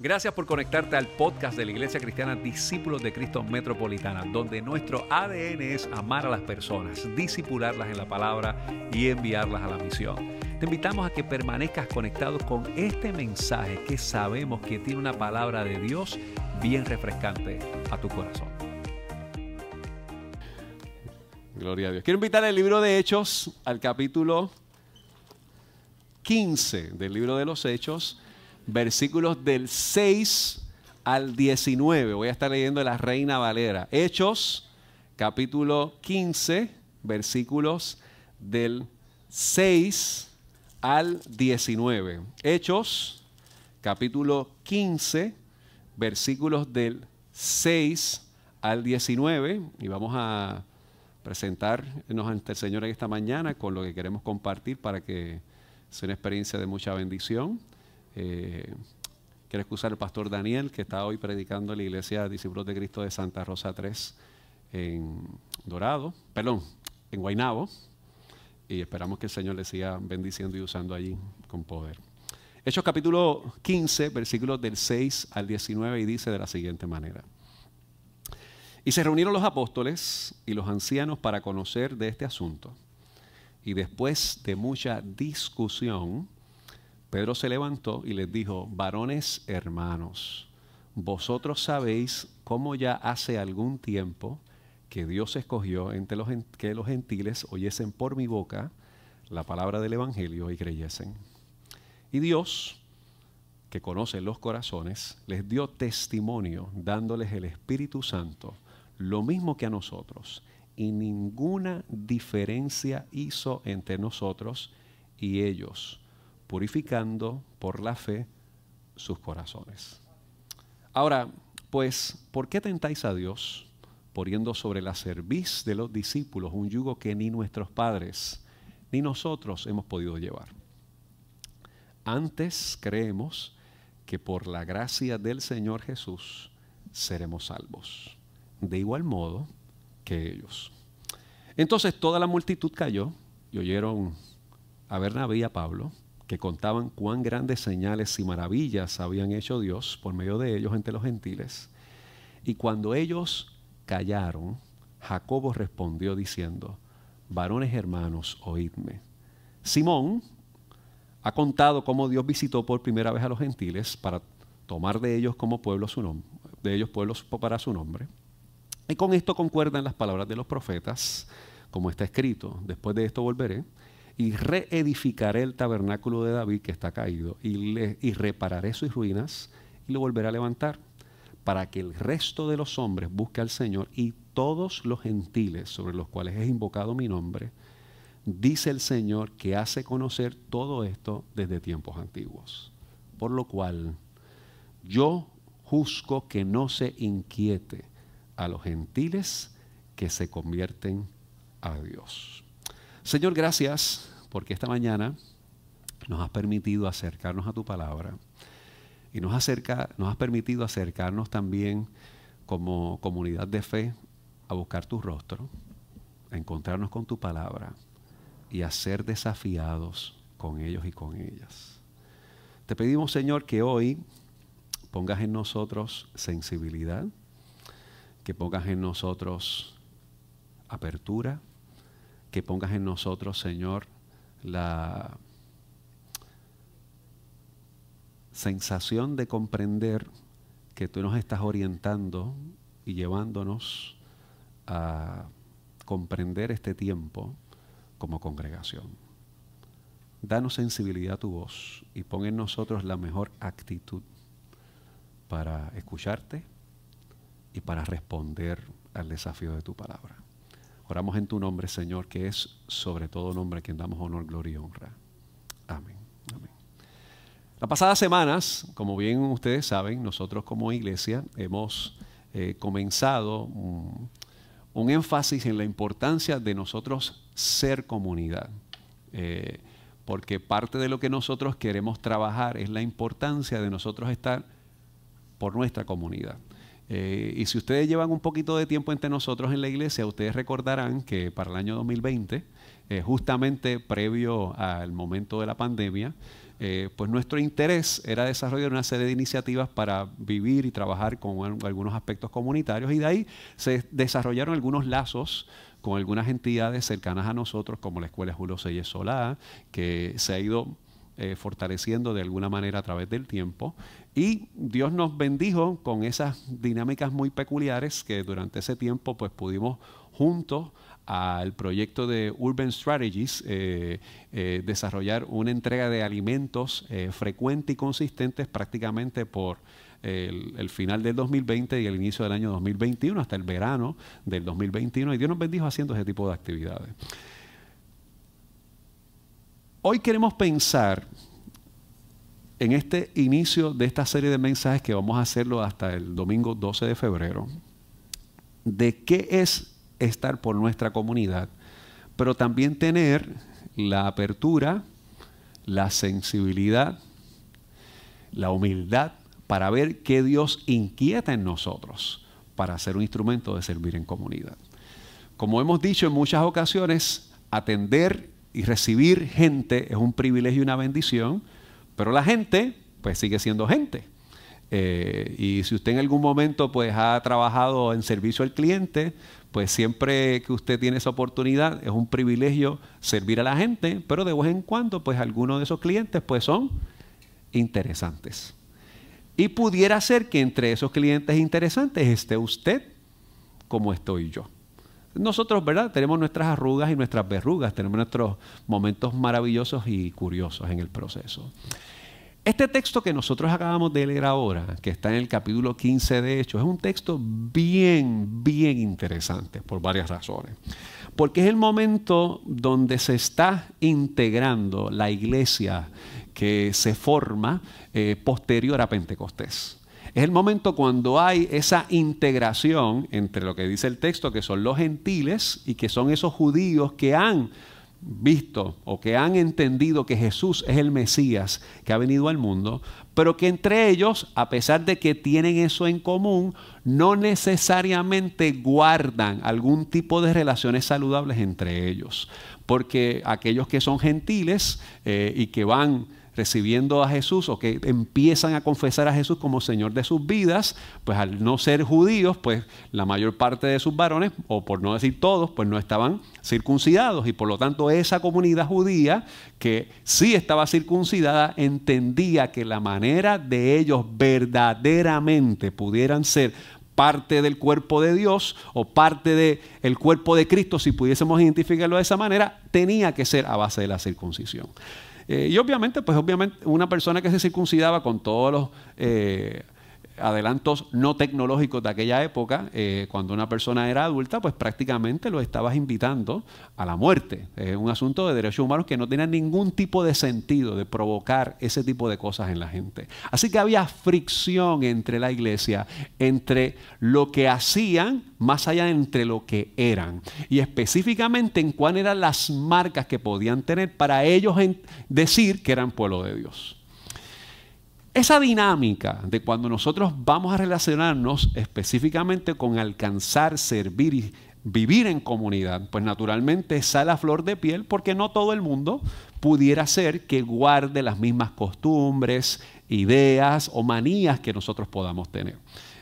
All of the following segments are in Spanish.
Gracias por conectarte al podcast de la Iglesia Cristiana Discípulos de Cristo Metropolitana, donde nuestro ADN es amar a las personas, disipularlas en la palabra y enviarlas a la misión. Te invitamos a que permanezcas conectado con este mensaje que sabemos que tiene una palabra de Dios bien refrescante a tu corazón. Gloria a Dios. Quiero invitar al libro de Hechos, al capítulo 15 del libro de los Hechos versículos del 6 al 19. Voy a estar leyendo la Reina Valera. Hechos, capítulo 15, versículos del 6 al 19. Hechos, capítulo 15, versículos del 6 al 19. Y vamos a presentarnos ante el Señor en esta mañana con lo que queremos compartir para que sea una experiencia de mucha bendición. Eh, quiero excusar al pastor Daniel, que está hoy predicando en la iglesia Discípulos de Cristo de Santa Rosa 3 en Dorado, perdón, en Guainabo. Y esperamos que el Señor le siga bendiciendo y usando allí con poder. Hechos capítulo 15, versículos del 6 al 19, y dice de la siguiente manera. Y se reunieron los apóstoles y los ancianos para conocer de este asunto. Y después de mucha discusión, Pedro se levantó y les dijo, varones hermanos, vosotros sabéis cómo ya hace algún tiempo que Dios escogió entre los, que los gentiles oyesen por mi boca la palabra del Evangelio y creyesen. Y Dios, que conoce los corazones, les dio testimonio dándoles el Espíritu Santo, lo mismo que a nosotros, y ninguna diferencia hizo entre nosotros y ellos purificando por la fe sus corazones. Ahora, pues, ¿por qué tentáis a Dios poniendo sobre la cerviz de los discípulos un yugo que ni nuestros padres ni nosotros hemos podido llevar? Antes creemos que por la gracia del Señor Jesús seremos salvos, de igual modo que ellos. Entonces toda la multitud cayó y oyeron a Bernabé y a Pablo que contaban cuán grandes señales y maravillas habían hecho Dios por medio de ellos entre los gentiles. Y cuando ellos callaron, Jacobo respondió diciendo, varones hermanos, oídme. Simón ha contado cómo Dios visitó por primera vez a los gentiles para tomar de ellos como pueblo su nombre, de ellos pueblos para su nombre. Y con esto concuerdan las palabras de los profetas, como está escrito, después de esto volveré y reedificaré el tabernáculo de David que está caído y, y repararé sus ruinas y lo volveré a levantar para que el resto de los hombres busque al Señor y todos los gentiles sobre los cuales es invocado mi nombre, dice el Señor que hace conocer todo esto desde tiempos antiguos. Por lo cual yo juzgo que no se inquiete a los gentiles que se convierten a Dios. Señor, gracias porque esta mañana nos has permitido acercarnos a tu palabra y nos, acerca, nos has permitido acercarnos también como comunidad de fe a buscar tu rostro, a encontrarnos con tu palabra y a ser desafiados con ellos y con ellas. Te pedimos, Señor, que hoy pongas en nosotros sensibilidad, que pongas en nosotros apertura, que pongas en nosotros, Señor, la sensación de comprender que tú nos estás orientando y llevándonos a comprender este tiempo como congregación. Danos sensibilidad a tu voz y pon en nosotros la mejor actitud para escucharte y para responder al desafío de tu palabra. Oramos en tu nombre, Señor, que es sobre todo nombre a quien damos honor, gloria y honra. Amén. Amén. Las pasadas semanas, como bien ustedes saben, nosotros como iglesia hemos eh, comenzado un, énfasis en la importancia de nosotros ser comunidad. Eh, porque parte de lo que nosotros queremos trabajar es la importancia de nosotros estar por nuestra comunidad. Eh, y si ustedes llevan un poquito de tiempo entre nosotros en la iglesia, ustedes recordarán que para el año 2020, eh, justamente previo al momento de la pandemia, eh, pues nuestro interés era desarrollar una serie de iniciativas para vivir y trabajar con algunos aspectos comunitarios y de ahí se desarrollaron algunos lazos con algunas entidades cercanas a nosotros, como la Escuela Julio Seyes Solá, que se ha ido fortaleciendo de alguna manera a través del tiempo. Y Dios nos bendijo con esas dinámicas muy peculiares que durante ese tiempo pues pudimos juntos al proyecto de Urban Strategies, eh, eh, desarrollar una entrega de alimentos frecuente y consistentes prácticamente por el, final del 2020 y el inicio del año 2021, hasta el verano del 2021, y Dios nos bendijo haciendo ese tipo de actividades. Hoy queremos pensar en este inicio de esta serie de mensajes que vamos a hacerlo hasta el domingo 12 de febrero, de qué es estar por nuestra comunidad, pero también tener la apertura, la sensibilidad, la humildad para ver qué Dios inquieta en nosotros para ser un instrumento de servir en comunidad. Como hemos dicho en muchas ocasiones, atender y recibir gente es un privilegio y una bendición, pero la gente pues sigue siendo gente. Eh, y si usted en algún momento pues ha trabajado en servicio al cliente, pues siempre que usted tiene esa oportunidad es un privilegio servir a la gente, pero de vez en cuando pues algunos de esos clientes pues son interesantes. Y pudiera ser que entre esos clientes interesantes esté usted como estoy yo. Nosotros, ¿verdad? Tenemos nuestras arrugas y nuestras verrugas, tenemos nuestros momentos maravillosos y curiosos en el proceso. Este texto que nosotros acabamos de leer ahora, que está en el capítulo 15 de Hechos, es un texto bien, bien interesante por varias razones. Porque es el momento donde se está integrando la iglesia que se forma eh, posterior a Pentecostés. Es el momento cuando hay esa integración entre lo que dice el texto, que son los gentiles y que son esos judíos que han visto o que han entendido que Jesús es el Mesías que ha venido al mundo, pero que entre ellos, a pesar de que tienen eso en común, no necesariamente guardan algún tipo de relaciones saludables entre ellos. Porque aquellos que son gentiles eh, y que van recibiendo a Jesús o que empiezan a confesar a Jesús como Señor de sus vidas, pues al no ser judíos, pues la mayor parte de sus varones, o por no decir todos, pues no estaban circuncidados y por lo tanto esa comunidad judía que sí estaba circuncidada entendía que la manera de ellos verdaderamente pudieran ser parte del cuerpo de Dios o parte del cuerpo de Cristo, si pudiésemos identificarlo de esa manera, tenía que ser a base de la circuncisión. Eh, y obviamente, pues obviamente una persona que se circuncidaba con todos los eh, adelantos no tecnológicos de aquella época, eh, cuando una persona era adulta, pues prácticamente lo estabas invitando a la muerte. Es un asunto de derechos humanos que no tenía ningún tipo de sentido de provocar ese tipo de cosas en la gente. Así que había fricción entre la iglesia, entre lo que hacían, más allá entre lo que eran. Y específicamente en cuáles eran las marcas que podían tener para ellos decir que eran pueblo de Dios. Esa dinámica de cuando nosotros vamos a relacionarnos específicamente con alcanzar, servir y vivir en comunidad, pues naturalmente sale a flor de piel porque no todo el mundo pudiera ser que guarde las mismas costumbres, ideas o manías que nosotros podamos tener.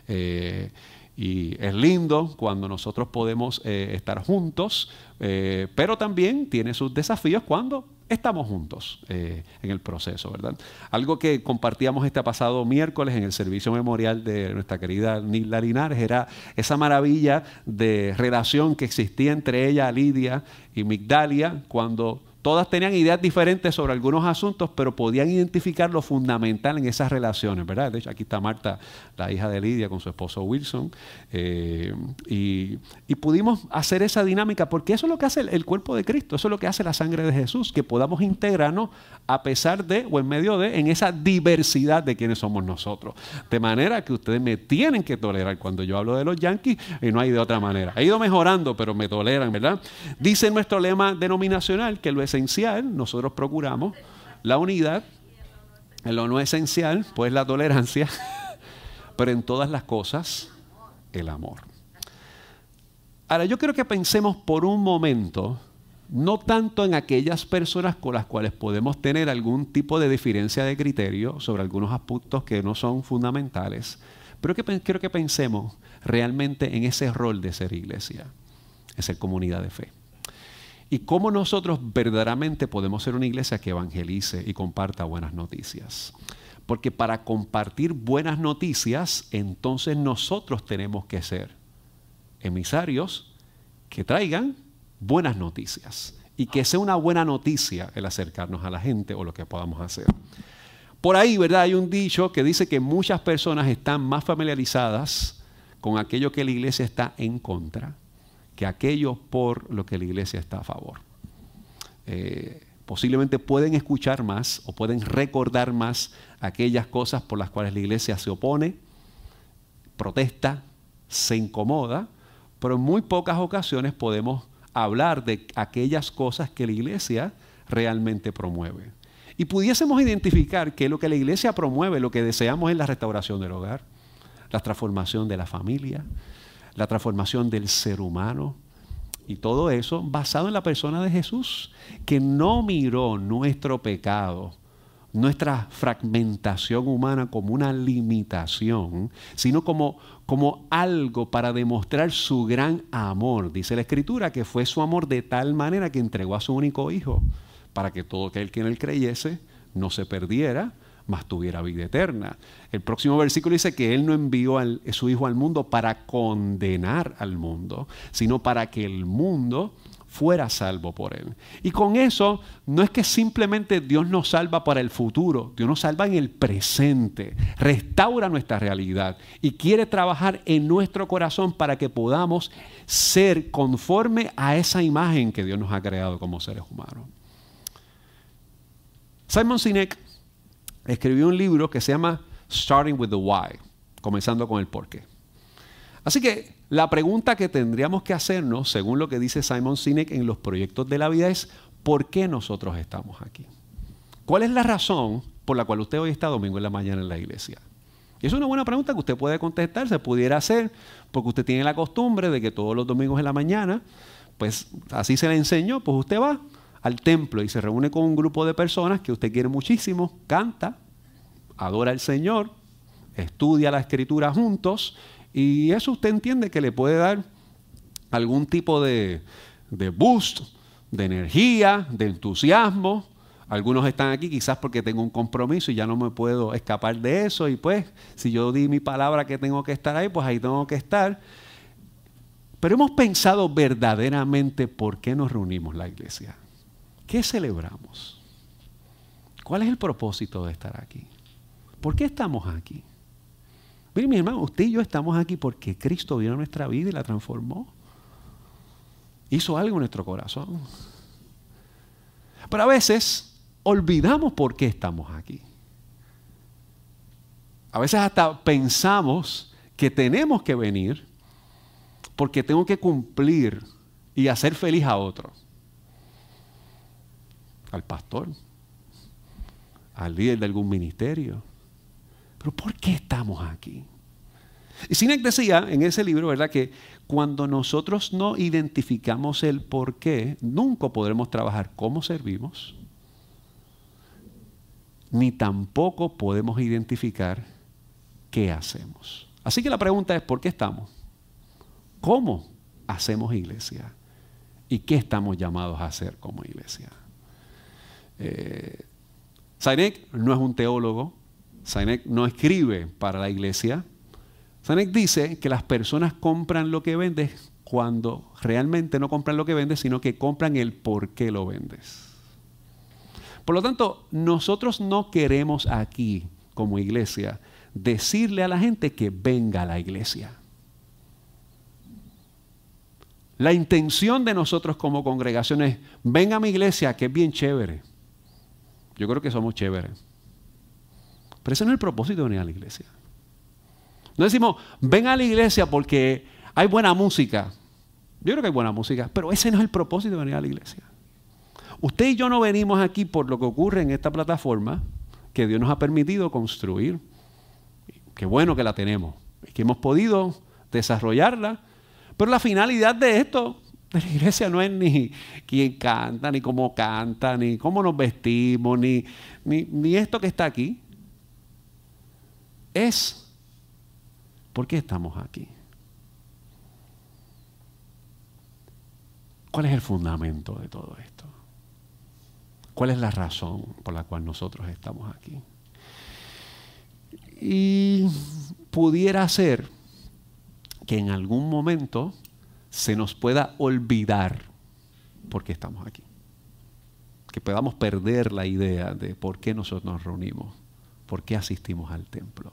Eh, y es lindo cuando nosotros podemos eh, estar juntos, eh, pero también tiene sus desafíos cuando estamos juntos eh, en el proceso, ¿verdad? Algo que compartíamos este pasado miércoles en el servicio memorial de nuestra querida Nila Linares era esa maravilla de relación que existía entre ella, Lidia y Migdalia, cuando Todas tenían ideas diferentes sobre algunos asuntos, pero podían identificar lo fundamental en esas relaciones, ¿verdad? De hecho, aquí está Marta, la hija de Lidia, con su esposo Wilson, eh, y, pudimos hacer esa dinámica, porque eso es lo que hace el, cuerpo de Cristo, eso es lo que hace la sangre de Jesús, que podamos integrarnos a pesar de o en medio de, en esa diversidad de quienes somos nosotros. De manera que ustedes me tienen que tolerar cuando yo hablo de los yanquis, y no hay de otra manera. He ido mejorando, pero me toleran, ¿verdad? Dice nuestro lema denominacional que lo es esencial, nosotros procuramos la unidad, en lo no esencial, pues la tolerancia, pero en todas las cosas, el amor. Ahora, yo quiero que pensemos por un momento no tanto en aquellas personas con las cuales podemos tener algún tipo de diferencia de criterio sobre algunos aspectos que no son fundamentales, pero que quiero que pensemos realmente en ese rol de ser iglesia, de ser comunidad de fe. Y cómo nosotros verdaderamente podemos ser una iglesia que evangelice y comparta buenas noticias. Porque para compartir buenas noticias, entonces nosotros tenemos que ser emisarios que traigan buenas noticias y que sea una buena noticia el acercarnos a la gente o lo que podamos hacer. Por ahí, ¿verdad? Hay un dicho que dice que muchas personas están más familiarizadas con aquello que la iglesia está en contra que aquello por lo que la iglesia está a favor. Eh, posiblemente pueden escuchar más o pueden recordar más aquellas cosas por las cuales la iglesia se opone, protesta, se incomoda, pero en muy pocas ocasiones podemos hablar de aquellas cosas que la iglesia realmente promueve. Y pudiésemos identificar que lo que la iglesia promueve, lo que deseamos es la restauración del hogar, la transformación de la familia, la transformación del ser humano. Y todo eso basado en la persona de Jesús, que no miró nuestro pecado, nuestra fragmentación humana como una limitación, sino como, como algo para demostrar su gran amor. Dice la Escritura que fue su amor de tal manera que entregó a su único Hijo, para que todo aquel que en él creyese no se perdiera, mas tuviera vida eterna. El próximo versículo dice que Él no envió a su Hijo al mundo para condenar al mundo, sino para que el mundo fuera salvo por Él. Y con eso no es que simplemente Dios nos salva para el futuro, Dios nos salva en el presente, restaura nuestra realidad y quiere trabajar en nuestro corazón para que podamos ser conforme a esa imagen que Dios nos ha creado como seres humanos. Simon Sinek escribió un libro que se llama Starting with the Why, comenzando con el por qué. Así que la pregunta que tendríamos que hacernos, según lo que dice Simon Sinek en los proyectos de la vida, es ¿por qué nosotros estamos aquí? ¿Cuál es la razón por la cual usted hoy está domingo en la mañana en la iglesia? Y es una buena pregunta que usted puede contestar, se pudiera hacer, porque usted tiene la costumbre de que todos los domingos en la mañana, pues así se le enseñó, pues usted va al templo y se reúne con un grupo de personas que usted quiere muchísimo, canta, adora al Señor, estudia la escritura juntos y eso usted entiende que le puede dar algún tipo de, de boost, de energía, de entusiasmo. Algunos están aquí quizás porque tengo un compromiso y ya no me puedo escapar de eso. Y pues, si yo di mi palabra que tengo que estar ahí, pues ahí tengo que estar. Pero hemos pensado verdaderamente por qué nos reunimos la iglesia. ¿Qué celebramos? ¿Cuál es el propósito de estar aquí? ¿Por qué estamos aquí? Mire, mi hermano, usted y yo estamos aquí porque Cristo vino a nuestra vida y la transformó. Hizo algo en nuestro corazón. Pero a veces olvidamos por qué estamos aquí. A veces hasta pensamos que tenemos que venir porque tengo que cumplir y hacer feliz a otro. Al pastor, al líder de algún ministerio, pero ¿por qué estamos aquí? Y Sinek decía en ese libro, ¿verdad?, que cuando nosotros no identificamos el por qué, nunca podremos trabajar cómo servimos, ni tampoco podemos identificar qué hacemos. Así que la pregunta es, ¿por qué estamos? ¿Cómo hacemos iglesia? ¿Y qué estamos llamados a hacer como iglesia? Eh, no es un teólogo, Sinek no escribe para la iglesia. Sinek dice que las personas compran lo que vendes cuando realmente no compran lo que vendes, sino que compran el por qué lo vendes. Por lo tanto, nosotros no queremos aquí, como iglesia, decirle a la gente que venga a la iglesia. La intención de nosotros como congregación es, venga a mi iglesia, que es bien chévere. Yo creo que somos chéveres. Pero ese no es el propósito de venir a la iglesia. No decimos, ven a la iglesia porque hay buena música. Yo creo que hay buena música, pero ese no es el propósito de venir a la iglesia. Usted y yo no venimos aquí por lo que ocurre en esta plataforma que Dios nos ha permitido construir. Qué bueno que la tenemos, que hemos podido desarrollarla. Pero la finalidad de esto La iglesia no es ni quién canta, ni cómo canta, ni cómo nos vestimos, ni, ni, ni esto que está aquí. Es por qué estamos aquí. ¿Cuál es el fundamento de todo esto? ¿Cuál es la razón por la cual nosotros estamos aquí? Y pudiera ser que en algún momento se nos pueda olvidar por qué estamos aquí. Que podamos perder la idea de por qué nosotros nos reunimos, por qué asistimos al templo.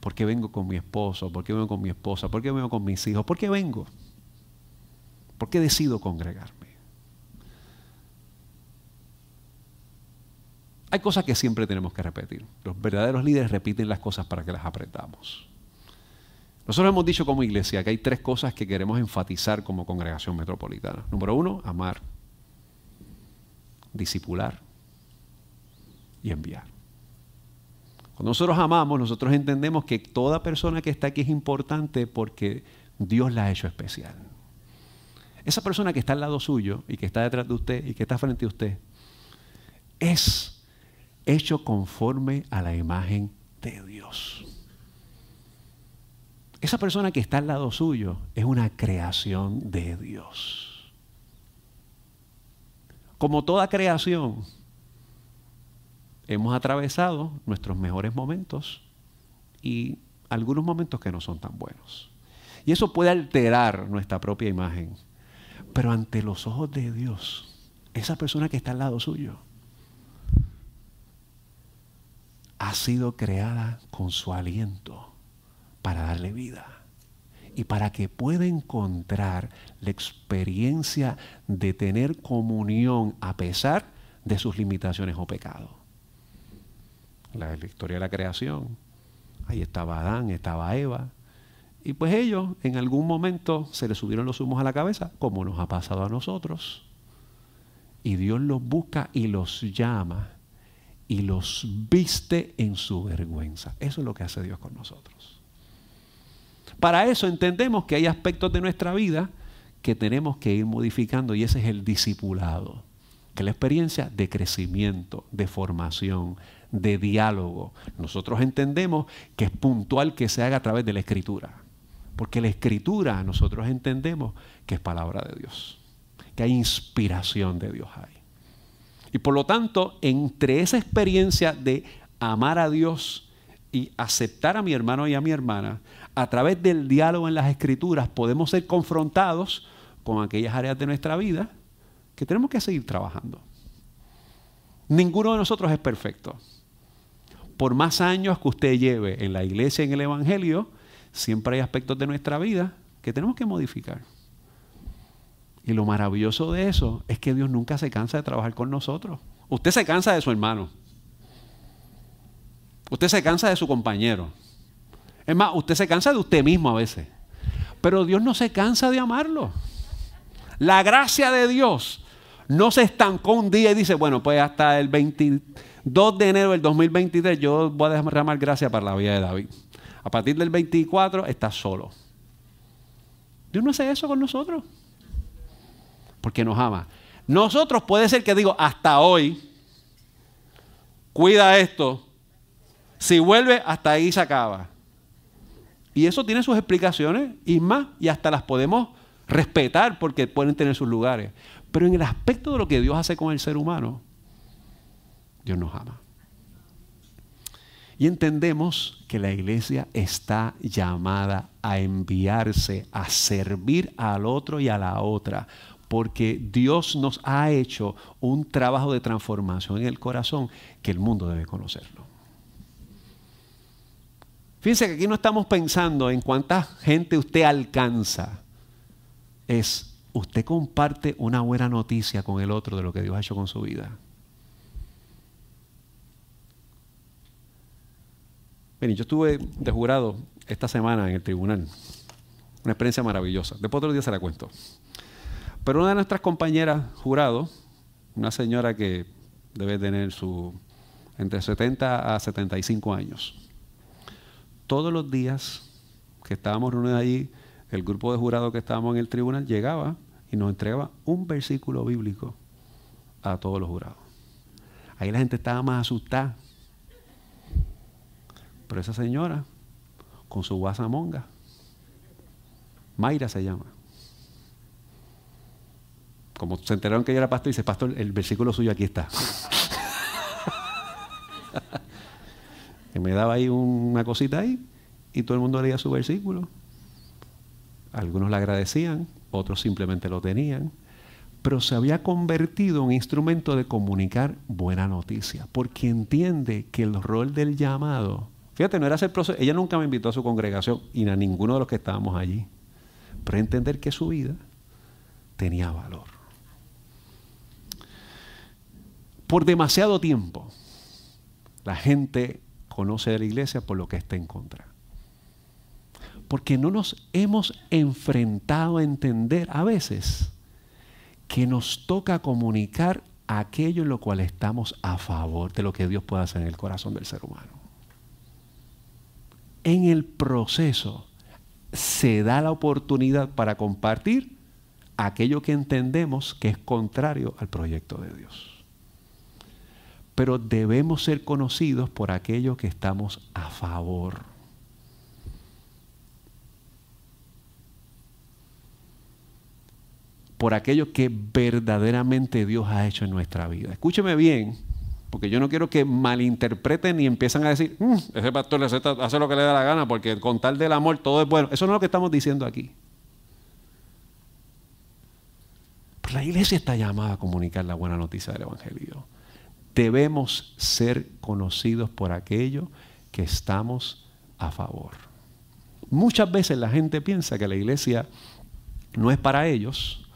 ¿Por qué vengo con mi esposo? ¿Por qué vengo con mi esposa? ¿Por qué vengo con mis hijos? ¿Por qué vengo? ¿Por qué decido congregarme? Hay cosas que siempre tenemos que repetir. Los verdaderos líderes repiten las cosas para que las apretamos. Nosotros hemos dicho como iglesia que hay tres cosas que queremos enfatizar como congregación metropolitana. Número uno, amar, disipular y enviar. Cuando nosotros amamos, nosotros entendemos que toda persona que está aquí es importante porque Dios la ha hecho especial. Esa persona que está al lado suyo y que está detrás de usted y que está frente a usted es hecho conforme a la imagen de Dios. Esa persona que está al lado suyo es una creación de Dios. Como toda creación, hemos atravesado nuestros mejores momentos y algunos momentos que no son tan buenos. Y eso puede alterar nuestra propia imagen. Pero ante los ojos de Dios, esa persona que está al lado suyo ha sido creada con su aliento para darle vida y para que pueda encontrar la experiencia de tener comunión a pesar de sus limitaciones o pecados. La, la historia de la creación, ahí estaba Adán, estaba Eva, y pues ellos en algún momento se les subieron los humos a la cabeza, como nos ha pasado a nosotros. Y Dios los busca y los llama y los viste en su vergüenza. Eso es lo que hace Dios con nosotros. Para eso entendemos que hay aspectos de nuestra vida que tenemos que ir modificando y ese es el discipulado, que es la experiencia de crecimiento, de formación, de diálogo. Nosotros entendemos que es puntual que se haga a través de la escritura. Porque la escritura nosotros entendemos que es palabra de Dios, que hay inspiración de Dios ahí. Y por lo tanto, entre esa experiencia de amar a Dios y aceptar a mi hermano y a mi hermana, a través del diálogo en las escrituras podemos ser confrontados con aquellas áreas de nuestra vida que tenemos que seguir trabajando. Ninguno de nosotros es perfecto. Por más años que usted lleve en la iglesia, en el Evangelio, siempre hay aspectos de nuestra vida que tenemos que modificar. Y lo maravilloso de eso es que Dios nunca se cansa de trabajar con nosotros. Usted se cansa de su hermano. Usted se cansa de su compañero. Es más, usted se cansa de usted mismo a veces. Pero Dios no se cansa de amarlo. La gracia de Dios no se estancó un día y dice, bueno, pues hasta el 22 de enero del 2023 yo voy a derramar gracia para la vida de David. A partir del 24 estás solo. Dios no hace eso con nosotros. Porque nos ama. Nosotros puede ser que digo, hasta hoy, cuida esto. Si vuelve, hasta ahí se acaba. Y eso tiene sus explicaciones y más, y hasta las podemos respetar porque pueden tener sus lugares. Pero en el aspecto de lo que Dios hace con el ser humano, Dios nos ama. Y entendemos que la iglesia está llamada a enviarse, a servir al otro y a la otra, porque Dios nos ha hecho un trabajo de transformación en el corazón que el mundo debe conocerlo. Fíjense que aquí no estamos pensando en cuánta gente usted alcanza. Es, usted comparte una buena noticia con el otro de lo que Dios ha hecho con su vida. Miren, yo estuve de jurado esta semana en el tribunal. Una experiencia maravillosa. Después otro día se la cuento. Pero una de nuestras compañeras jurado, una señora que debe tener su entre 70 a 75 años, todos los días que estábamos reunidos allí el grupo de jurados que estábamos en el tribunal llegaba y nos entregaba un versículo bíblico a todos los jurados. Ahí la gente estaba más asustada. Pero esa señora, con su guasamonga, Mayra se llama. Como se enteraron que yo era pastor, dice, pastor, el versículo suyo aquí está. Que me daba ahí una cosita ahí y todo el mundo leía su versículo. Algunos le agradecían, otros simplemente lo tenían, pero se había convertido en un instrumento de comunicar buena noticia, porque entiende que el rol del llamado, fíjate, no era hacer proceso, ella nunca me invitó a su congregación y a ninguno de los que estábamos allí, pero entender que su vida tenía valor. Por demasiado tiempo, la gente conoce de la iglesia por lo que está en contra. Porque no nos hemos enfrentado a entender a veces que nos toca comunicar aquello en lo cual estamos a favor de lo que Dios puede hacer en el corazón del ser humano. En el proceso se da la oportunidad para compartir aquello que entendemos que es contrario al proyecto de Dios pero debemos ser conocidos por aquello que estamos a favor. Por aquello que verdaderamente Dios ha hecho en nuestra vida. Escúcheme bien, porque yo no quiero que malinterpreten y empiezan a decir, mm, ese pastor hace lo que le da la gana, porque con tal del amor todo es bueno. Eso no es lo que estamos diciendo aquí. la iglesia está llamada a comunicar la buena noticia del Evangelio debemos ser conocidos por aquello que estamos a favor. Muchas veces la gente piensa que la iglesia no es para ellos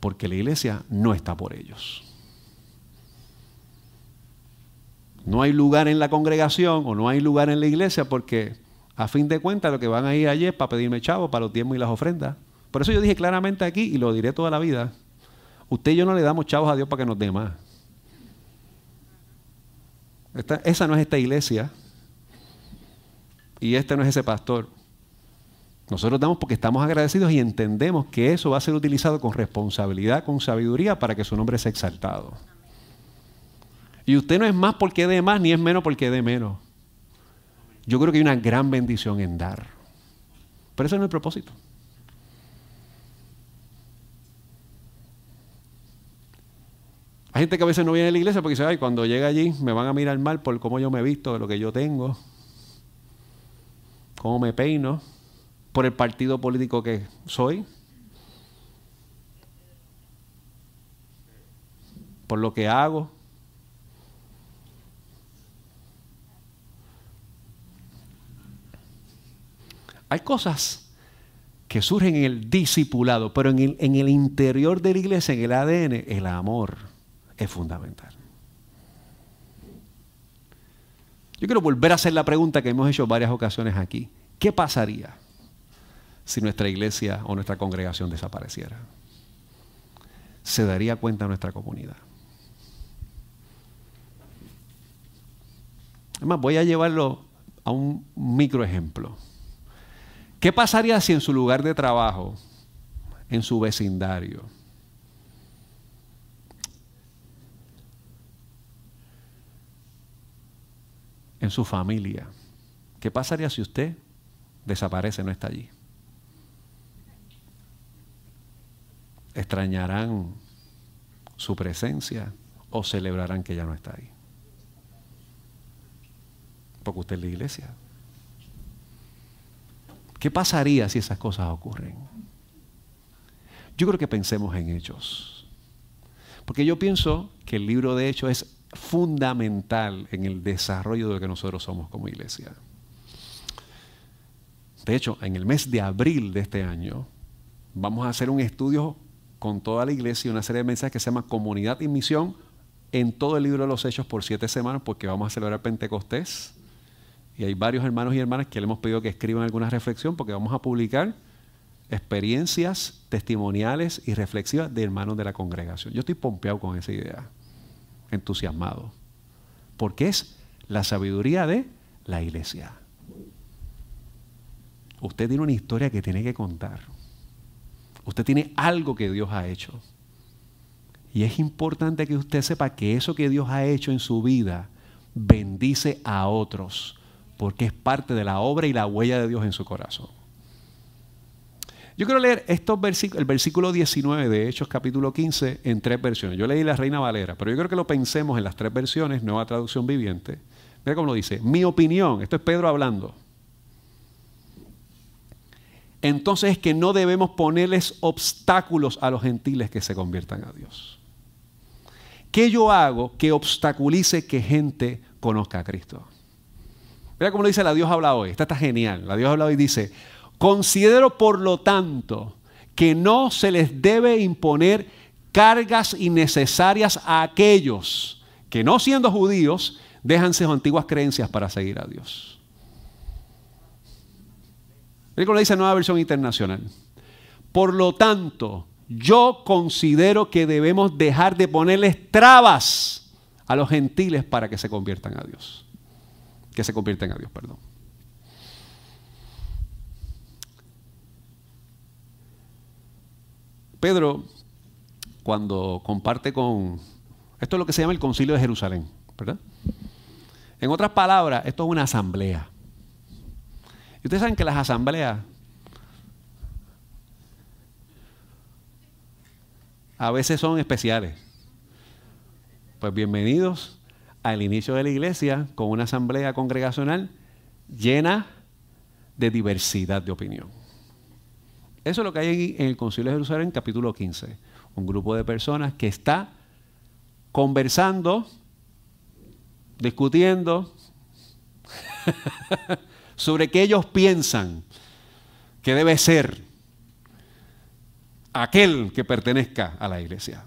porque la iglesia no está por ellos. No hay lugar en la congregación o no hay lugar en la iglesia porque a fin de cuentas lo que van a ir ayer es para pedirme chavo para los diezmos y las ofrendas. Por eso yo dije claramente aquí y lo diré toda la vida. Usted y yo no le damos chavos a Dios para que nos dé más esa no es esta iglesia. Y este no es ese pastor. Nosotros damos porque estamos agradecidos y entendemos que eso va a ser utilizado con responsabilidad, con sabiduría, para que su nombre sea exaltado. Y usted no es más porque dé más, ni es menos porque dé menos. Yo creo que hay una gran bendición en dar. Pero eso no es el propósito. Hay gente que a veces no viene a la iglesia porque dice, ay, cuando llega allí me van a mirar mal por cómo yo me he visto, de lo que yo tengo, cómo me peino, por el partido político que soy, por lo que hago. Hay cosas que surgen en el discipulado, pero en el, en el interior de la iglesia, en el ADN, el amor es fundamental. Yo quiero volver a hacer la pregunta que hemos hecho varias ocasiones aquí. ¿Qué pasaría si nuestra iglesia o nuestra congregación desapareciera? Se daría cuenta nuestra comunidad. Además, voy a llevarlo a un micro ejemplo. ¿Qué pasaría si en su lugar de trabajo, en su vecindario, en su familia. ¿Qué pasaría si usted desaparece, no está allí? ¿Extrañarán su presencia o celebrarán que ya no está ahí? Porque usted es la iglesia. ¿Qué pasaría si esas cosas ocurren? Yo creo que pensemos en hechos. Porque yo pienso que el libro de Hechos es fundamental en el desarrollo de lo que nosotros somos como iglesia. De hecho, en el mes de abril de este año vamos a hacer un estudio con toda la iglesia, y una serie de mensajes que se llama Comunidad y Misión en todo el libro de los Hechos por siete semanas porque vamos a celebrar Pentecostés. Y hay varios hermanos y hermanas que le hemos pedido que escriban alguna reflexión porque vamos a publicar experiencias testimoniales y reflexivas de hermanos de la congregación. Yo estoy pompeado con esa idea entusiasmado. Porque es la sabiduría de la iglesia. usted tiene una historia que tiene que contar. Usted tiene algo que Dios ha hecho. Y es importante que usted sepa que eso que Dios ha hecho en su vida bendice a otros, porque es parte de la obra y la huella de Dios en su corazón. Yo quiero leer estos versículos, el versículo 19 de Hechos capítulo 15 en tres versiones. Yo leí la Reina Valera, pero yo creo que lo pensemos en las tres versiones, nueva traducción viviente. Mira cómo lo dice. Mi opinión, esto es Pedro hablando. Entonces es que no debemos ponerles obstáculos a los gentiles que se conviertan a Dios. ¿Qué yo hago que obstaculice que gente conozca a Cristo? Mira cómo lo dice la Dios habla hoy. Esta está genial. La Dios habla hoy dice, considero por lo tanto que no se les debe imponer cargas innecesarias a aquellos que no siendo judíos dejan sus antiguas creencias para seguir a Dios. Cómo lo dice nueva versión internacional. Por lo tanto, yo considero que debemos dejar de ponerles trabas a los gentiles para que se conviertan a Dios. Que se conviertan a Dios, perdón. Pedro, cuando comparte con... Esto es lo que se llama el concilio de Jerusalén, ¿verdad? En otras palabras, esto es una asamblea. Y ustedes saben que las asambleas a veces son especiales. Pues bienvenidos al inicio de la iglesia con una asamblea congregacional llena de diversidad de opinión. Eso es lo que hay en el Concilio de Jerusalén, capítulo 15. Un grupo de personas que está conversando, discutiendo sobre qué ellos piensan que debe ser aquel que pertenezca a la iglesia.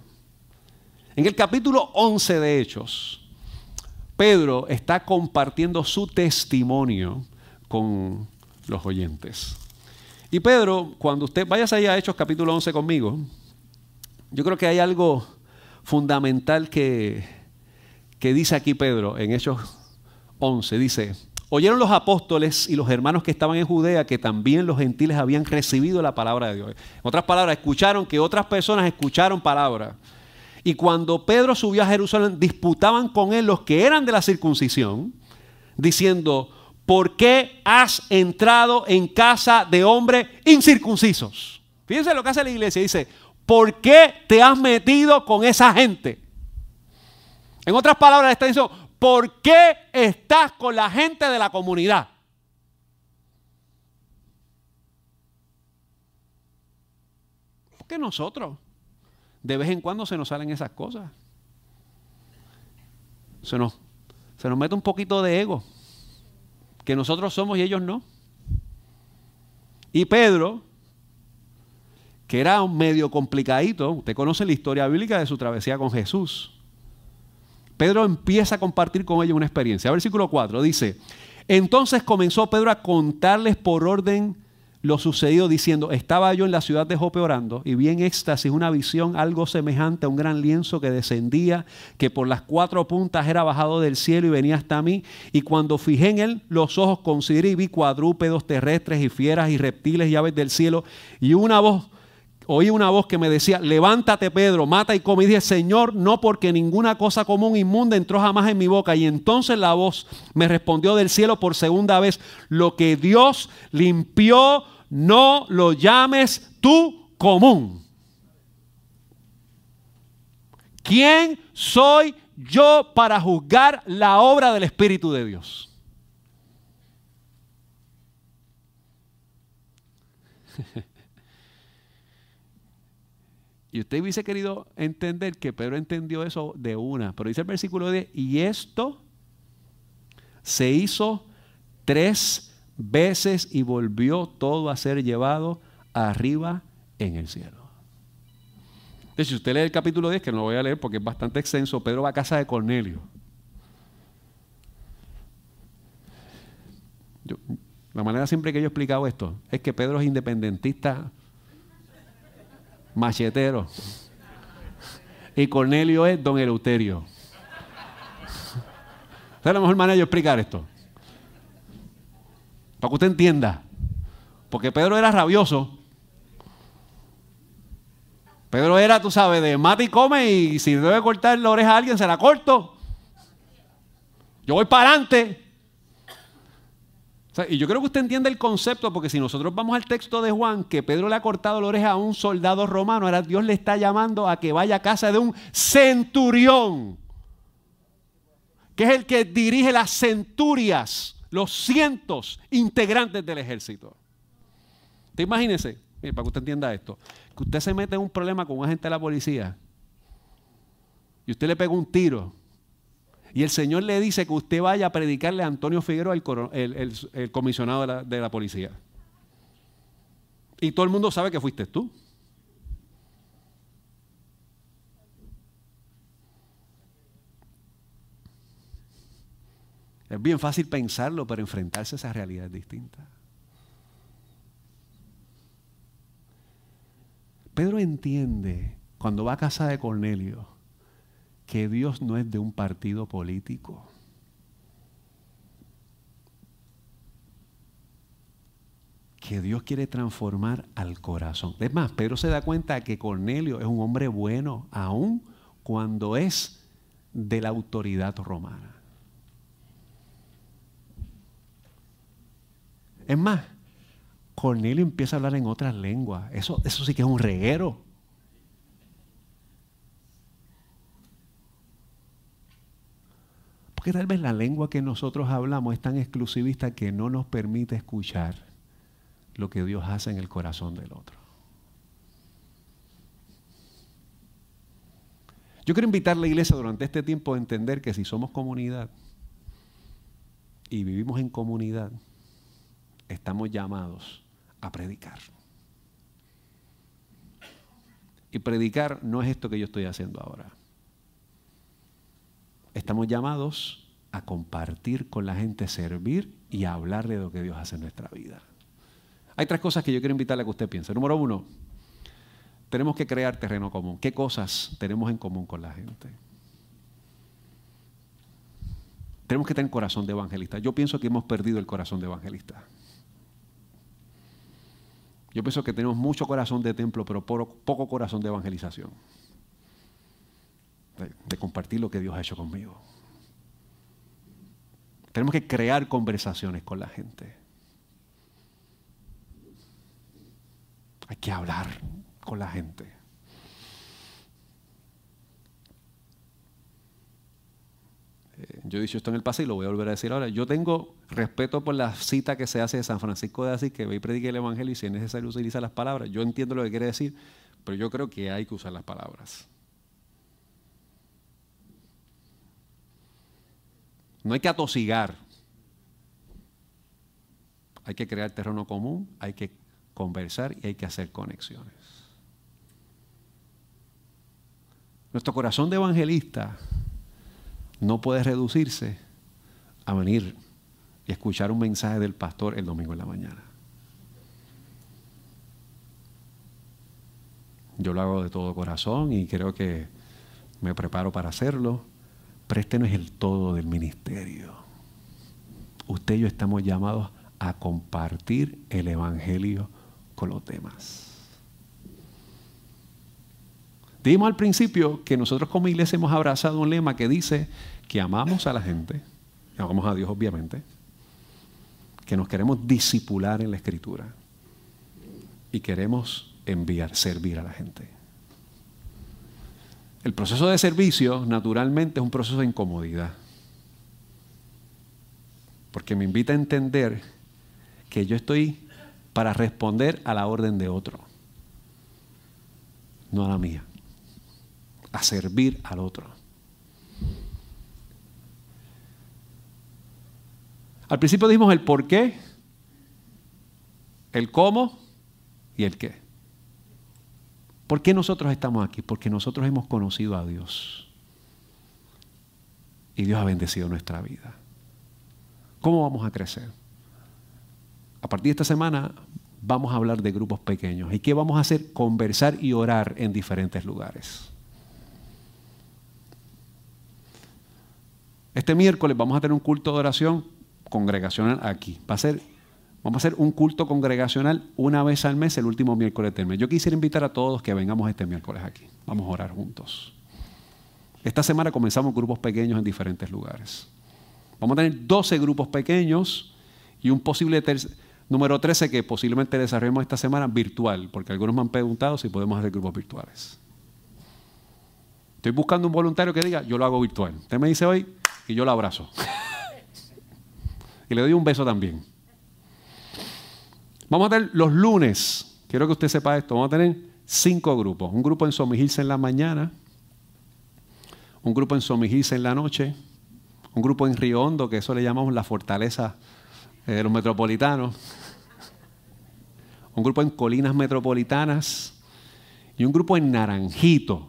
En el capítulo 11 de Hechos, Pedro está compartiendo su testimonio con los oyentes. Y Pedro, cuando usted vaya a Hechos capítulo 11 conmigo, yo creo que hay algo fundamental que, que dice aquí Pedro en Hechos 11. Dice, Oyeron los apóstoles y los hermanos que estaban en Judea que también los gentiles habían recibido la palabra de Dios. En otras palabras, escucharon que otras personas escucharon palabra. Y cuando Pedro subió a Jerusalén, disputaban con él los que eran de la circuncisión, diciendo, ¿por qué has entrado en casa de hombres incircuncisos? Fíjense lo que hace la iglesia. Dice, ¿por qué te has metido con esa gente? En otras palabras, está diciendo, ¿por qué estás con la gente de la comunidad? Porque nosotros, de vez en cuando se nos salen esas cosas. Se nos, se nos mete un poquito de ego, que nosotros somos y ellos no. Y Pedro, que era un medio complicadito, usted conoce la historia bíblica de su travesía con Jesús. Pedro empieza a compartir con ellos una experiencia. Versículo 4 dice, entonces comenzó Pedro a contarles por orden lo sucedido diciendo, estaba yo en la ciudad de Jope orando y vi en éxtasis una visión algo semejante a un gran lienzo que descendía, que por las cuatro puntas era bajado del cielo y venía hasta mí. Y cuando fijé en él los ojos, consideré y vi cuadrúpedos terrestres y fieras y reptiles y aves del cielo y una voz oí una voz que me decía, levántate Pedro, mata y come. Y dije, Señor, no porque ninguna cosa común inmunda entró jamás en mi boca. Y entonces la voz me respondió del cielo por segunda vez, lo que Dios limpió, no lo llames tú común. ¿Quién soy yo para juzgar la obra del Espíritu de Dios? Y usted hubiese querido entender que Pedro entendió eso de una, pero dice el versículo 10, y esto se hizo tres veces y volvió todo a ser llevado arriba en el cielo. Entonces, si usted lee el capítulo 10, que no lo voy a leer porque es bastante extenso, Pedro va a casa de Cornelio. la manera siempre que yo he explicado esto es que Pedro es independentista machetero. Y Cornelio es don Eleuterio. Esa es la mejor manera de explicar esto. Para que usted entienda. Porque Pedro era rabioso. Pedro era, tú sabes, de mate y come y si debe cortar la oreja a alguien, se la corto. Yo voy para adelante. Y yo creo que usted entiende el concepto, porque si nosotros vamos al texto de Juan, que Pedro le ha cortado la oreja a un soldado romano, ahora Dios le está llamando a que vaya a casa de un centurión, que es el que dirige las centurias, los cientos integrantes del ejército. Te imagínese, para que usted entienda esto, que usted se mete en un problema con un agente de la policía y usted le pega un tiro y el Señor le dice que usted vaya a predicarle a Antonio Figueroa, el, comisionado de la, de la policía. Y todo el mundo sabe que fuiste tú. Es bien fácil pensarlo, pero enfrentarse a esa realidad es distinta. Pedro entiende cuando va a casa de Cornelio que Dios no es de un partido político. Que Dios quiere transformar al corazón. Es más, Pedro se da cuenta que Cornelio es un hombre bueno, aun cuando es de la autoridad romana. Es más, Cornelio empieza a hablar en otras lenguas. Eso, eso sí que es un reguero. Porque tal vez la lengua que nosotros hablamos es tan exclusivista que no nos permite escuchar lo que Dios hace en el corazón del otro. Yo quiero invitar a la iglesia durante este tiempo a entender que si somos comunidad y vivimos en comunidad, estamos llamados a predicar. Y predicar no es esto que yo estoy haciendo ahora. Estamos llamados a compartir con la gente, servir y a hablarle de lo que Dios hace en nuestra vida. Hay tres cosas que yo quiero invitarle a que usted piense. Número uno, tenemos que crear terreno común. ¿Qué cosas tenemos en común con la gente? Tenemos que tener corazón de evangelista. Yo pienso que hemos perdido el corazón de evangelista. Yo pienso que tenemos mucho corazón de templo, pero poco corazón de evangelización. De, compartir lo que Dios ha hecho conmigo. Tenemos que crear conversaciones con la gente. Hay que hablar con la gente. Eh, yo he dicho esto en el pasado y lo voy a volver a decir ahora. Yo tengo respeto por la cita que se hace de San Francisco de Asís, que ve y predique el Evangelio y si es necesario utilizar las palabras. Yo entiendo lo que quiere decir, pero yo creo que hay que usar las palabras. No hay que atosigar. Hay que crear terreno común, hay que conversar y hay que hacer conexiones. Nuestro corazón de evangelista no puede reducirse a venir y escuchar un mensaje del pastor el domingo en la mañana. Yo lo hago de todo corazón y creo que me preparo para hacerlo, pero este no es el todo del ministerio. Usted y yo estamos llamados a compartir el Evangelio con los demás. Dijimos al principio que nosotros como iglesia hemos abrazado un lema que dice que amamos a la gente, amamos a Dios obviamente, que nos queremos disipular en la escritura y queremos enviar, servir a la gente. El proceso de servicio naturalmente es un proceso de incomodidad, porque me invita a entender que yo estoy para responder a la orden de otro, no a la mía a servir al otro. Al principio dijimos el por qué, el cómo y el qué. ¿Por qué nosotros estamos aquí? Porque nosotros hemos conocido a Dios. Y Dios ha bendecido nuestra vida. ¿Cómo vamos a crecer? A partir de esta semana vamos a hablar de grupos pequeños. ¿Y qué vamos a hacer? Conversar y orar en diferentes lugares. Este miércoles vamos a tener un culto de oración congregacional aquí. Va a ser Vamos a hacer un culto congregacional una vez al mes, el último miércoles del mes. Yo quisiera invitar a todos que vengamos este miércoles aquí. Vamos a orar juntos. Esta semana comenzamos grupos pequeños en diferentes lugares. Vamos a tener 12 grupos pequeños y un posible número 13 que posiblemente desarrollemos esta semana virtual, porque algunos me han preguntado si podemos hacer grupos virtuales. Estoy buscando un voluntario que diga, yo lo hago virtual. Usted me dice hoy y yo lo abrazo. y le doy un beso también. Vamos a tener los lunes, quiero que usted sepa esto, vamos a tener cinco grupos. Un grupo en Somigilse en la mañana, un grupo en Somigilse en la noche, un grupo en Río Hondo, que eso le llamamos la fortaleza eh, de los metropolitanos, un grupo en Colinas Metropolitanas y un grupo en Naranjito.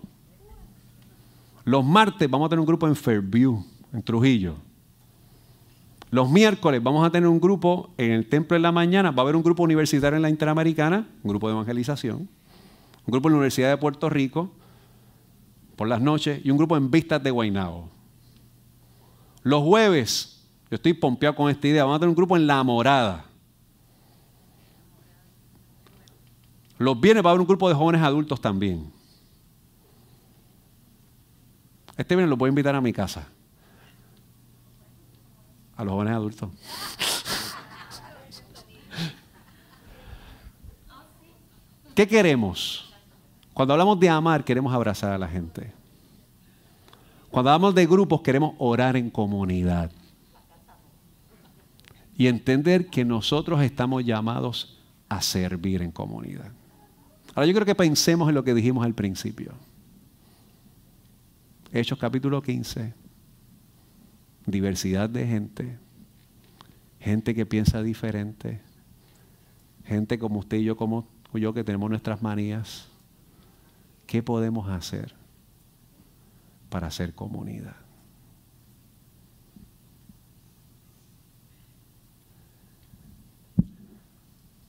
Los martes vamos a tener un grupo en Fairview, en Trujillo. Los miércoles vamos a tener un grupo en el templo en la mañana, va a haber un grupo universitario en la Interamericana, un grupo de evangelización, un grupo en la Universidad de Puerto Rico por las noches y un grupo en Vistas de Guaynabo. Los jueves, yo estoy pompeado con esta idea, vamos a tener un grupo en La Morada. Los viernes va a haber un grupo de jóvenes adultos también. Este viernes lo voy a invitar a mi casa. A los jóvenes adultos. ¿Qué queremos? Cuando hablamos de amar, queremos abrazar a la gente. Cuando hablamos de grupos, queremos orar en comunidad. Y entender que nosotros estamos llamados a servir en comunidad. Ahora yo creo que pensemos en lo que dijimos al principio. Hechos capítulo 15. Diversidad de gente. Gente que piensa diferente. Gente como usted y yo, como yo, que tenemos nuestras manías. ¿Qué podemos hacer para hacer comunidad?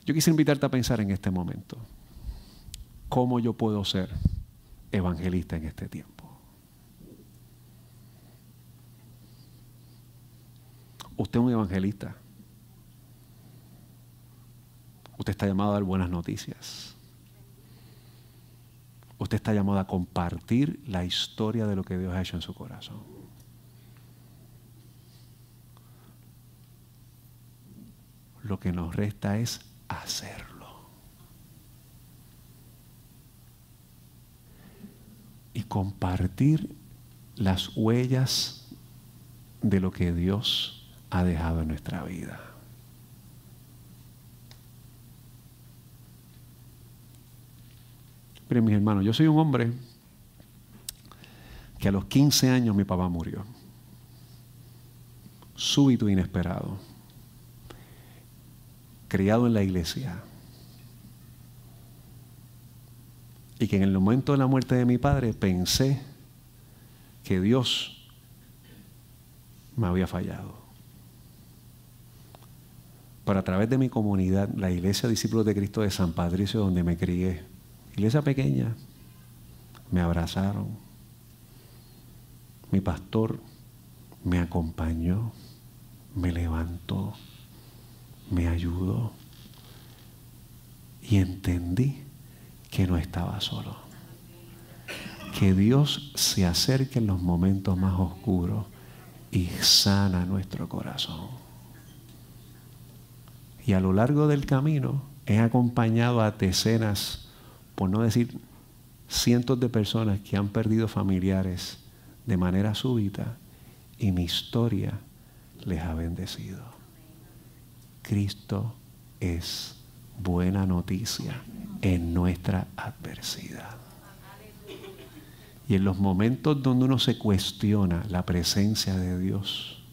Yo quisiera invitarte a pensar en este momento. ¿Cómo yo puedo ser evangelista en este tiempo? Usted es un evangelista. Usted está llamado a dar buenas noticias. Usted está llamado a compartir la historia de lo que Dios ha hecho en su corazón. Lo que nos resta es hacerlo. Y compartir las huellas de lo que Dios ha dejado en nuestra vida. Miren, mis hermanos, yo soy un hombre que a los 15 años mi papá murió. Súbito e inesperado. Criado en la iglesia. Y que en el momento de la muerte de mi padre pensé que Dios me había fallado. Pero a través de mi comunidad, la Iglesia Discípulos de Cristo de San Patricio, donde me crié, iglesia pequeña, me abrazaron. Mi pastor me acompañó, me levantó, me ayudó y entendí que no estaba solo. Que Dios se acerque en los momentos más oscuros y sana nuestro corazón. Y a lo largo del camino he acompañado a decenas, por no decir cientos de personas que han perdido familiares de manera súbita y mi historia les ha bendecido. Cristo es buena noticia en nuestra adversidad. Y en los momentos donde uno se cuestiona la presencia de Dios,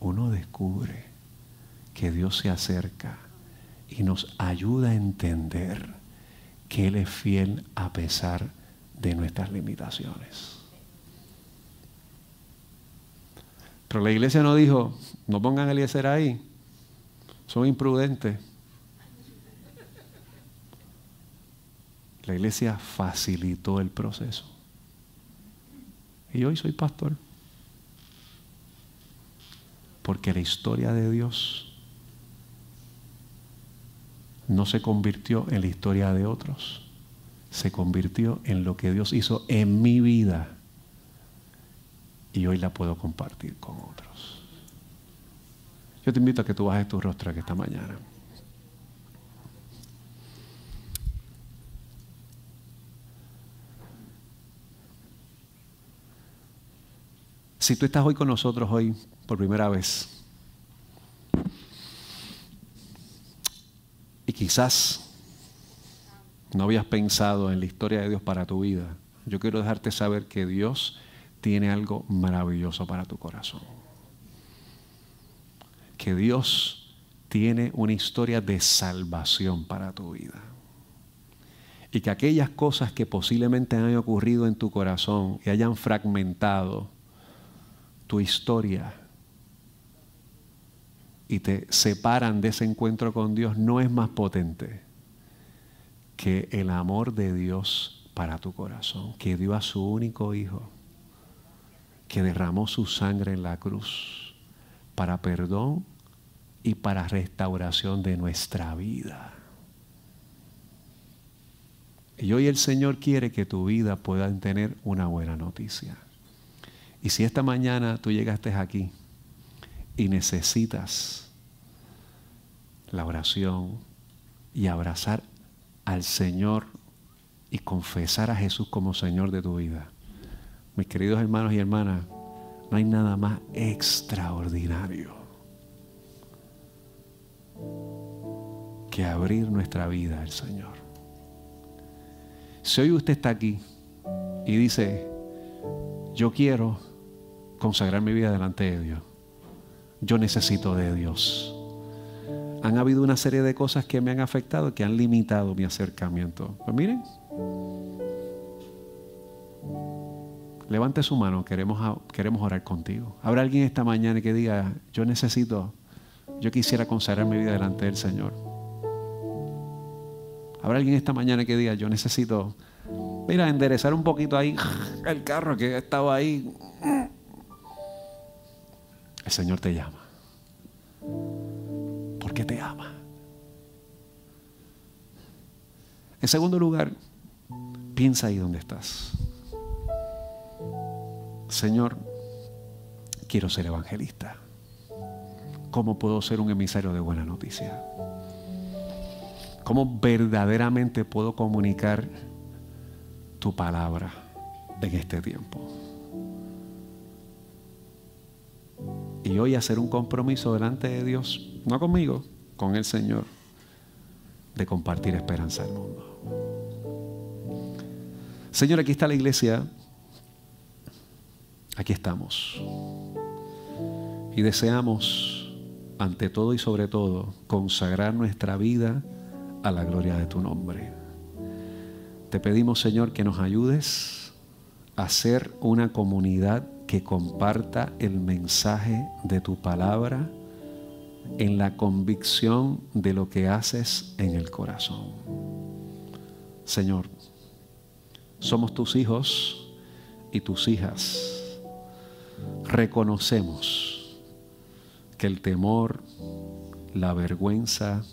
uno descubre que Dios se acerca y nos ayuda a entender que Él es fiel a pesar de nuestras limitaciones. Pero la iglesia no dijo, no pongan a Eliezer ahí, son imprudentes. La iglesia facilitó el proceso. Y hoy soy pastor. Porque la historia de Dios no se convirtió en la historia de otros, se convirtió en lo que Dios hizo en mi vida y hoy la puedo compartir con otros. Yo te invito a que tú bajes tu rostro esta mañana. Si tú estás hoy con nosotros hoy por primera vez quizás no habías pensado en la historia de Dios para tu vida, yo quiero dejarte saber que Dios tiene algo maravilloso para tu corazón. Que Dios tiene una historia de salvación para tu vida. Y que aquellas cosas que posiblemente han ocurrido en tu corazón y hayan fragmentado tu historia y te separan de ese encuentro con Dios no es más potente que el amor de Dios para tu corazón, que dio a su único hijo, que derramó su sangre en la cruz para perdón y para restauración de nuestra vida. Y hoy el Señor quiere que tu vida pueda tener una buena noticia. Y si esta mañana tú llegaste aquí y necesitas la oración y abrazar al Señor y confesar a Jesús como Señor de tu vida, mis queridos hermanos y hermanas, no hay nada más extraordinario que abrir nuestra vida al Señor. Si hoy usted está aquí y dice, yo quiero consagrar mi vida delante de Dios. Yo necesito de Dios. Han habido una serie de cosas que me han afectado, que han limitado mi acercamiento. Pues miren, levante su mano, queremos, queremos orar contigo. ¿Habrá alguien esta mañana que diga, yo necesito, yo quisiera consagrar mi vida delante del Señor? ¿Habrá alguien esta mañana que diga, yo necesito, mira, enderezar un poquito ahí el carro que estaba ahí? El Señor te llama. Porque te ama. En segundo lugar, piensa ahí donde estás. Señor, quiero ser evangelista. ¿Cómo puedo ser un emisario de buena noticia? ¿Cómo verdaderamente puedo comunicar tu palabra en este tiempo? Y hoy hacer un compromiso delante de Dios, no conmigo, con el Señor, de compartir esperanza al mundo. Señor, aquí está la iglesia, aquí estamos. Y deseamos, ante todo y sobre todo, consagrar nuestra vida a la gloria de tu nombre. Te pedimos, Señor, que nos ayudes a ser una comunidad que comparta el mensaje de tu palabra en la convicción de lo que haces en el corazón. Señor, somos tus hijos y tus hijas. Reconocemos que el temor, la vergüenza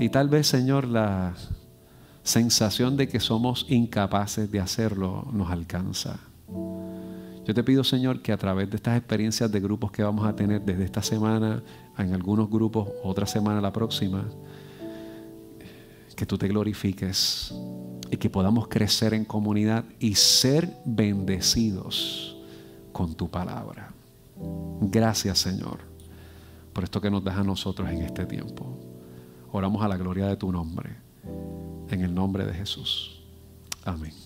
y tal vez, Señor, la sensación de que somos incapaces de hacerlo nos alcanza. Yo te pido, Señor, que a través de estas experiencias de grupos que vamos a tener desde esta semana, en algunos grupos, otra semana la próxima, que tú te glorifiques y que podamos crecer en comunidad y ser bendecidos con tu palabra. Gracias, Señor, por esto que nos das a nosotros en este tiempo. Oramos a la gloria de tu nombre, en el nombre de Jesús. Amén.